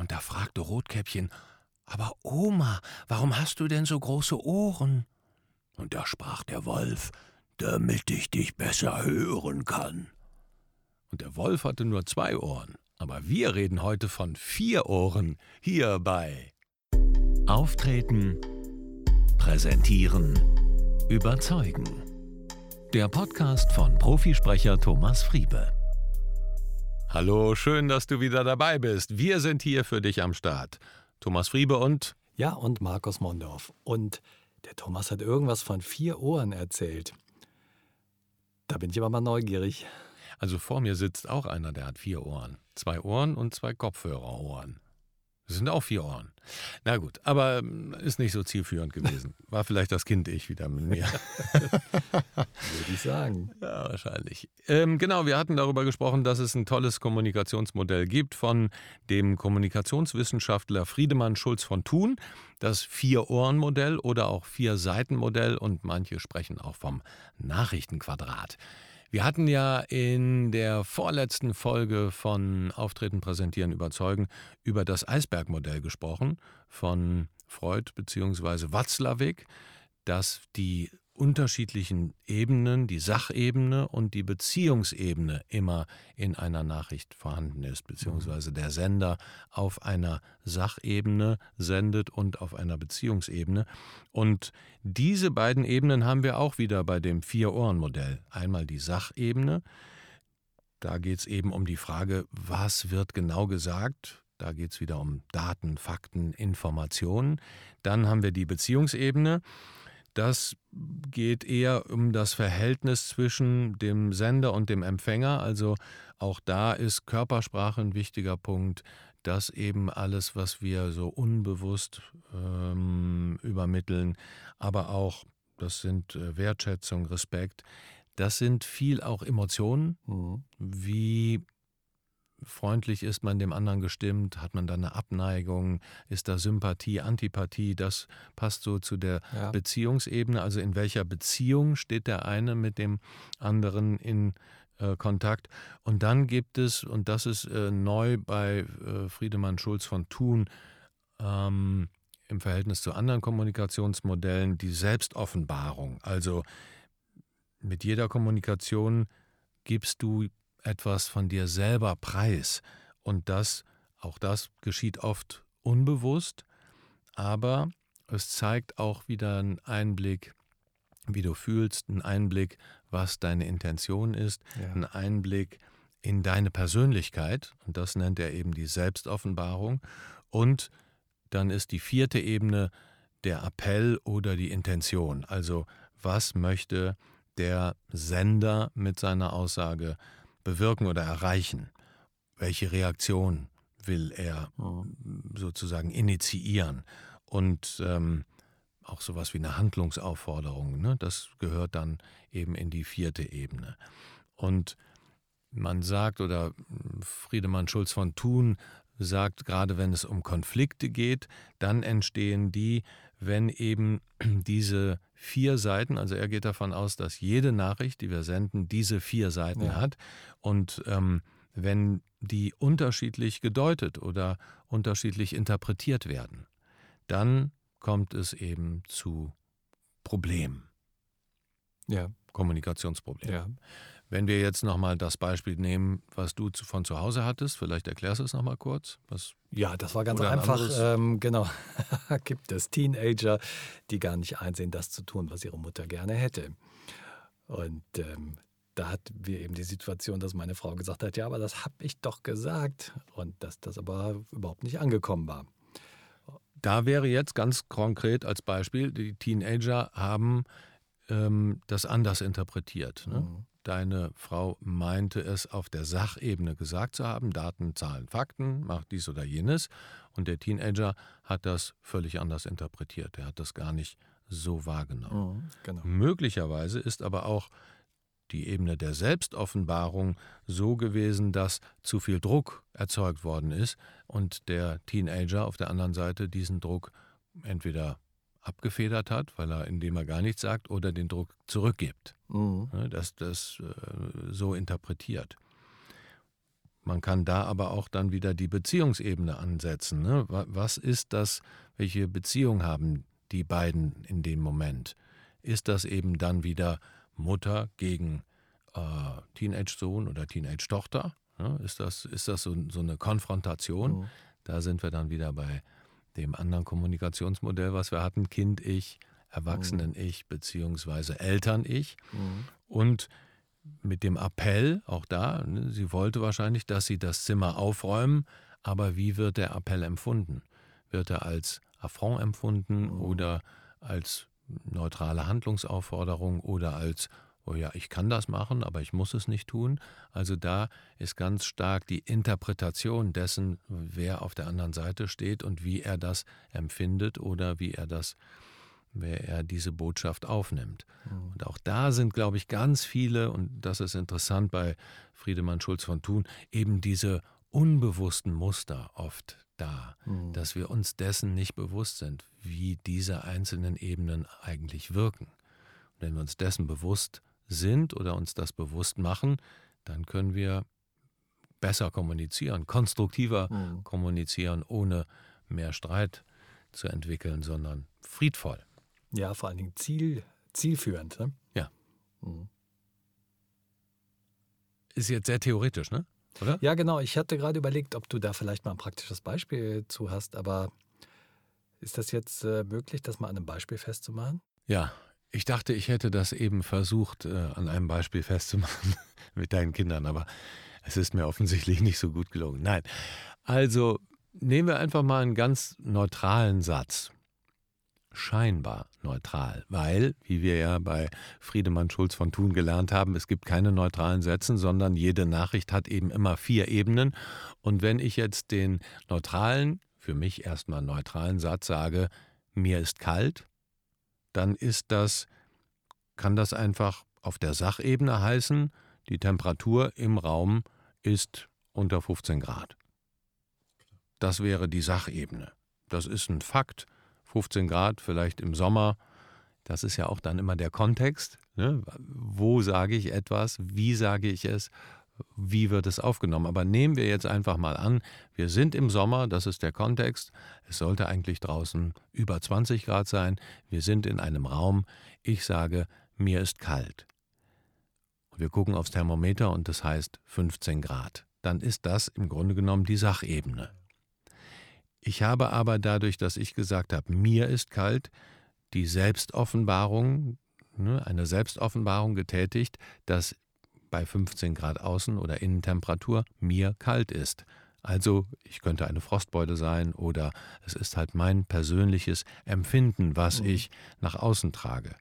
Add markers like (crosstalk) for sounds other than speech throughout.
Und da fragte Rotkäppchen, aber Oma, warum hast du denn so große Ohren? Und da sprach der Wolf, damit ich dich besser hören kann. Und der Wolf hatte nur zwei Ohren, aber wir reden heute von vier Ohren hierbei. Auftreten, präsentieren, überzeugen. Der Podcast von Profisprecher Thomas Friebe. Hallo, schön, dass du wieder dabei bist. Wir sind hier für dich am Start. Thomas Friebe und Ja, und Markus Mondorf. Und der Thomas hat irgendwas von vier Ohren erzählt. Da bin ich aber mal neugierig. Also vor mir sitzt auch einer, der hat vier Ohren. Zwei Ohren und zwei Kopfhörerohren. Das sind auch vier Ohren. Na gut, aber ähm, ist nicht so zielführend gewesen. (laughs) War vielleicht das Kind ich wieder mit mir. (laughs) Würde ich sagen. Ja, wahrscheinlich. Ähm, genau, wir hatten darüber gesprochen, dass es ein tolles Kommunikationsmodell gibt von dem Kommunikationswissenschaftler Friedemann Schulz von Thun, das Vier-Ohren-Modell oder auch Vier-Seiten-Modell und manche sprechen auch vom Nachrichtenquadrat. Wir hatten ja in der vorletzten Folge von Auftreten, Präsentieren, Überzeugen über das Eisbergmodell gesprochen von Freud bzw. Watzlawick, dass die unterschiedlichen Ebenen, die Sachebene und die Beziehungsebene immer in einer Nachricht vorhanden ist, beziehungsweise der Sender auf einer Sachebene sendet und auf einer Beziehungsebene. Und diese beiden Ebenen haben wir auch wieder bei dem Vier-Ohren-Modell. Einmal die Sachebene, da geht es eben um die Frage, was wird genau gesagt, da geht es wieder um Daten, Fakten, Informationen. Dann haben wir die Beziehungsebene. Das geht eher um das Verhältnis zwischen dem Sender und dem Empfänger. Also auch da ist Körpersprache ein wichtiger Punkt, dass eben alles, was wir so unbewusst ähm, übermitteln, aber auch, das sind äh, Wertschätzung, Respekt, das sind viel auch Emotionen. Mhm. Wie freundlich ist man dem anderen gestimmt? Hat man da eine Abneigung? Ist da Sympathie, Antipathie? Das passt so zu der Ja. Beziehungsebene. Also in welcher Beziehung steht der eine mit dem anderen in äh, Kontakt? Und dann gibt es, und das ist äh, neu bei äh, Friedemann Schulz von Thun, ähm, im Verhältnis zu anderen Kommunikationsmodellen, die Selbstoffenbarung. Also mit jeder Kommunikation gibst du etwas von dir selber preis. Und das, auch das geschieht oft unbewusst, aber es zeigt auch wieder einen Einblick, wie du fühlst, einen Einblick, was deine Intention ist, Ja. einen Einblick in deine Persönlichkeit. Und das nennt er eben die Selbstoffenbarung. Und dann ist die vierte Ebene der Appell oder die Intention. Also was möchte der Sender mit seiner Aussage bewirken oder erreichen? Welche Reaktion will er sozusagen initiieren? Und ähm, auch sowas wie eine Handlungsaufforderung, ne? das gehört dann eben in die vierte Ebene. Und man sagt, oder Friedemann Schulz von Thun sagt, gerade wenn es um Konflikte geht, dann entstehen die, wenn eben (clears throat) diese vier Seiten, also er geht davon aus, dass jede Nachricht, die wir senden, diese vier Seiten Ja. hat. Und ähm, wenn die unterschiedlich gedeutet oder unterschiedlich interpretiert werden, dann kommt es eben zu Problemen, Ja, Kommunikationsproblemen. ja. Wenn wir jetzt nochmal das Beispiel nehmen, was du von zu Hause hattest, vielleicht erklärst du es nochmal kurz. Was, Ja, das war ganz einfach. Ähm, genau. (laughs) Gibt es Teenager, die gar nicht einsehen, das zu tun, was ihre Mutter gerne hätte. Und ähm, da hatten wir eben die Situation, dass meine Frau gesagt hat, ja, aber das habe ich doch gesagt. Und dass das aber überhaupt nicht angekommen war. da wäre jetzt ganz konkret als Beispiel, die Teenager haben ähm, das anders interpretiert. Ne? Mhm. Deine Frau meinte es auf der Sachebene gesagt zu haben, Daten, Zahlen, Fakten, macht dies oder jenes. Und der Teenager hat das völlig anders interpretiert. Er hat das gar nicht so wahrgenommen. Mhm, genau. Möglicherweise ist aber auch die Ebene der Selbstoffenbarung so gewesen, dass zu viel Druck erzeugt worden ist und der Teenager auf der anderen Seite diesen Druck entweder abgefedert hat, weil er, indem er gar nichts sagt, oder den Druck zurückgibt, Mhm. ne, dass das äh, so interpretiert. man kann da aber auch dann wieder die Beziehungsebene ansetzen. Ne? Was ist das, welche Beziehung haben die beiden in dem Moment? Ist das eben dann wieder Mutter gegen äh, Teenage-Sohn oder Teenage-Tochter? Ne? Ist das, ist das so, so eine Konfrontation? Mhm. Da sind wir dann wieder bei dem anderen Kommunikationsmodell, was wir hatten, Kind-Ich, Erwachsenen-Ich beziehungsweise Eltern-Ich. Mhm. Und mit dem Appell, auch da, ne, sie wollte wahrscheinlich, dass sie das Zimmer aufräumen, aber wie wird der Appell empfunden? Wird er als Affront empfunden mhm. oder als neutrale Handlungsaufforderung oder als, oh ja, ich kann das machen, aber ich muss es nicht tun? Also da ist ganz stark die Interpretation dessen, wer auf der anderen Seite steht und wie er das empfindet oder wie er das wer er diese Botschaft aufnimmt. Mhm. Und auch da sind, glaube ich, ganz viele, und das ist interessant bei Friedemann Schulz von Thun, eben diese unbewussten Muster oft da, mhm. dass wir uns dessen nicht bewusst sind, wie diese einzelnen Ebenen eigentlich wirken. Und wenn wir uns dessen bewusst sind oder uns das bewusst machen, dann können wir besser kommunizieren, konstruktiver mhm. kommunizieren, ohne mehr Streit zu entwickeln, sondern friedvoll. Ja, vor allen Dingen Ziel, zielführend. Ne? Ja. Mhm. Ist jetzt sehr theoretisch, ne? Oder? Ja, genau. Ich hatte gerade überlegt, ob du da vielleicht mal ein praktisches Beispiel zu hast, aber ist das jetzt äh, möglich, das mal an einem Beispiel festzumachen? Ja, ich dachte, ich hätte das eben versucht, äh, an einem Beispiel festzumachen (laughs) mit deinen Kindern, aber es ist mir offensichtlich nicht so gut gelungen. Nein. Also nehmen wir einfach mal einen ganz neutralen Satz scheinbar neutral, weil, wie wir ja bei Friedemann Schulz von Thun gelernt haben, es gibt keine neutralen Sätze, sondern jede Nachricht hat eben immer vier Ebenen. Und wenn ich jetzt den neutralen, für mich erstmal neutralen Satz sage, mir ist kalt, dann ist das, kann das einfach auf der Sachebene heißen, die Temperatur im Raum ist unter 15 Grad. Das wäre die Sachebene. Das ist ein Fakt 15 Grad, vielleicht im Sommer. Das ist ja auch dann immer der Kontext. Ne? Wo sage ich etwas? Wie sage ich es? Wie wird es aufgenommen? Aber nehmen wir jetzt einfach mal an, wir sind im Sommer, das ist der Kontext. Es sollte eigentlich draußen über 20 Grad sein. Wir sind in einem Raum. Ich sage, mir ist kalt. Wir gucken aufs Thermometer und das heißt 15 Grad. Dann ist das im Grunde genommen die Sachebene. Ich habe aber dadurch, dass ich gesagt habe, mir ist kalt, die Selbstoffenbarung, ne, eine Selbstoffenbarung getätigt, dass bei 15 Grad Außen- oder Innentemperatur mir kalt ist. Also ich könnte eine Frostbeule sein oder es ist halt mein persönliches Empfinden, was mhm. ich nach außen trage.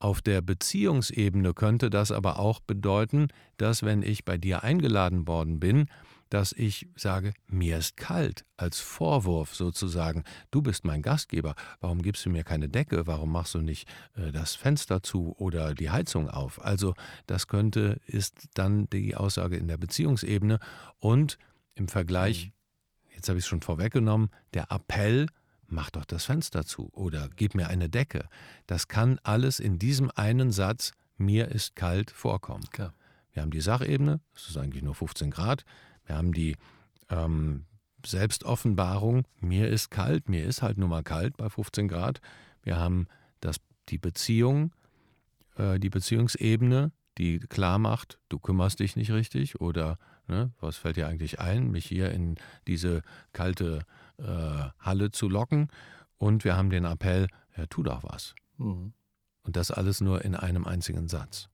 Auf der Beziehungsebene könnte das aber auch bedeuten, dass wenn ich bei dir eingeladen worden bin, dass ich sage, mir ist kalt, als Vorwurf sozusagen. Du bist mein Gastgeber, warum gibst du mir keine Decke, warum machst du nicht äh, das Fenster zu oder die Heizung auf? Also das könnte, ist dann die Aussage in der Beziehungsebene und im Vergleich, mhm. jetzt habe ich es schon vorweggenommen, der Appell, mach doch das Fenster zu oder gib mir eine Decke. Das kann alles in diesem einen Satz, mir ist kalt, vorkommen. Klar. Wir haben die Sachebene, es ist eigentlich nur 15 Grad. Wir haben die ähm, Selbstoffenbarung, mir ist kalt, mir ist halt nur mal kalt bei 15 Grad. Wir haben das, die Beziehung, äh, die Beziehungsebene, die klar macht, du kümmerst dich nicht richtig oder ne, was fällt dir eigentlich ein, mich hier in diese kalte äh, Halle zu locken. Und wir haben den Appell, ja, tu doch was. Mhm. Und das alles nur in einem einzigen Satz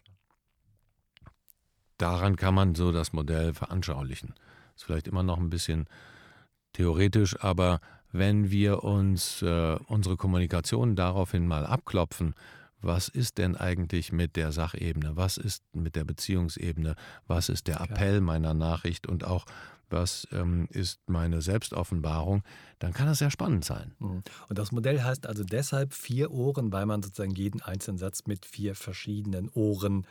daran kann man so das Modell veranschaulichen. Ist vielleicht immer noch ein bisschen theoretisch, aber wenn wir uns äh, unsere Kommunikation daraufhin mal abklopfen, was ist denn eigentlich mit der Sachebene, was ist mit der Beziehungsebene, was ist der Appell meiner Nachricht und auch was ähm, ist meine Selbstoffenbarung, dann kann das sehr spannend sein. Mhm. Und das Modell heißt also deshalb vier Ohren, weil man sozusagen jeden einzelnen Satz mit vier verschiedenen Ohren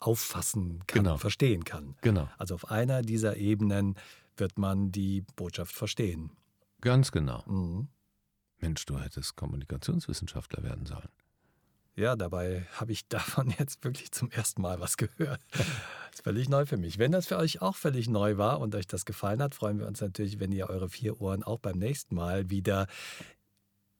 auffassen kann, genau. verstehen kann. Genau. Also auf einer dieser Ebenen wird man die Botschaft verstehen. Ganz genau. Mhm. Mensch, du hättest Kommunikationswissenschaftler werden sollen. Ja, dabei habe ich (laughs) davon jetzt wirklich zum ersten Mal was gehört. Das (laughs) ist völlig neu für mich. Wenn das für euch auch völlig neu war und euch das gefallen hat, freuen wir uns natürlich, wenn ihr eure vier Ohren auch beim nächsten Mal wieder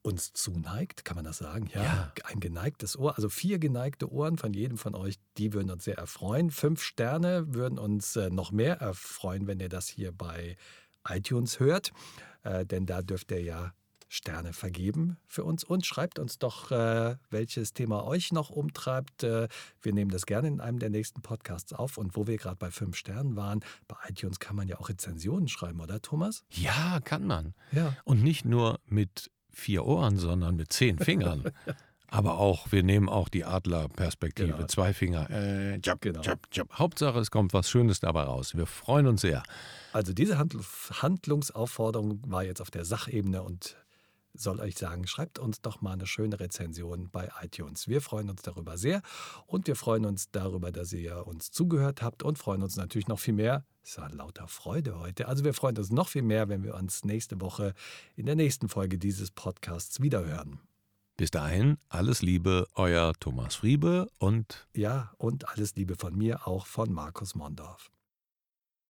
uns zuneigt, kann man das sagen? Ja, Ja. ein geneigtes Ohr, also vier geneigte Ohren von jedem von euch, die würden uns sehr erfreuen. Fünf Sterne würden uns äh, noch mehr erfreuen, wenn ihr das hier bei iTunes hört, äh, denn da dürft ihr ja Sterne vergeben für uns und schreibt uns doch, äh, welches Thema euch noch umtreibt. Äh, wir nehmen das gerne in einem der nächsten Podcasts auf und wo wir gerade bei fünf Sternen waren, bei iTunes kann man ja auch Rezensionen schreiben, oder Thomas? Ja, kann man. Ja. Und nicht nur mit vier Ohren, sondern mit zehn Fingern. (laughs) Aber auch, wir nehmen auch die Adlerperspektive, Genau. zwei Finger. Äh, jab, Genau. jab, jab. Hauptsache, es kommt was Schönes dabei raus. Wir freuen uns sehr. Also diese Handl Handlungsaufforderung war jetzt auf der Sachebene und soll euch sagen, schreibt uns doch mal eine schöne Rezension bei iTunes. Wir freuen uns darüber sehr und wir freuen uns darüber, dass ihr uns zugehört habt und freuen uns natürlich noch viel mehr. Es war lauter Freude heute. Also wir freuen uns noch viel mehr, wenn wir uns nächste Woche in der nächsten Folge dieses Podcasts wiederhören. Bis dahin, alles Liebe, euer Thomas Friebe und Ja, und alles Liebe von mir, auch von Markus Mondorf.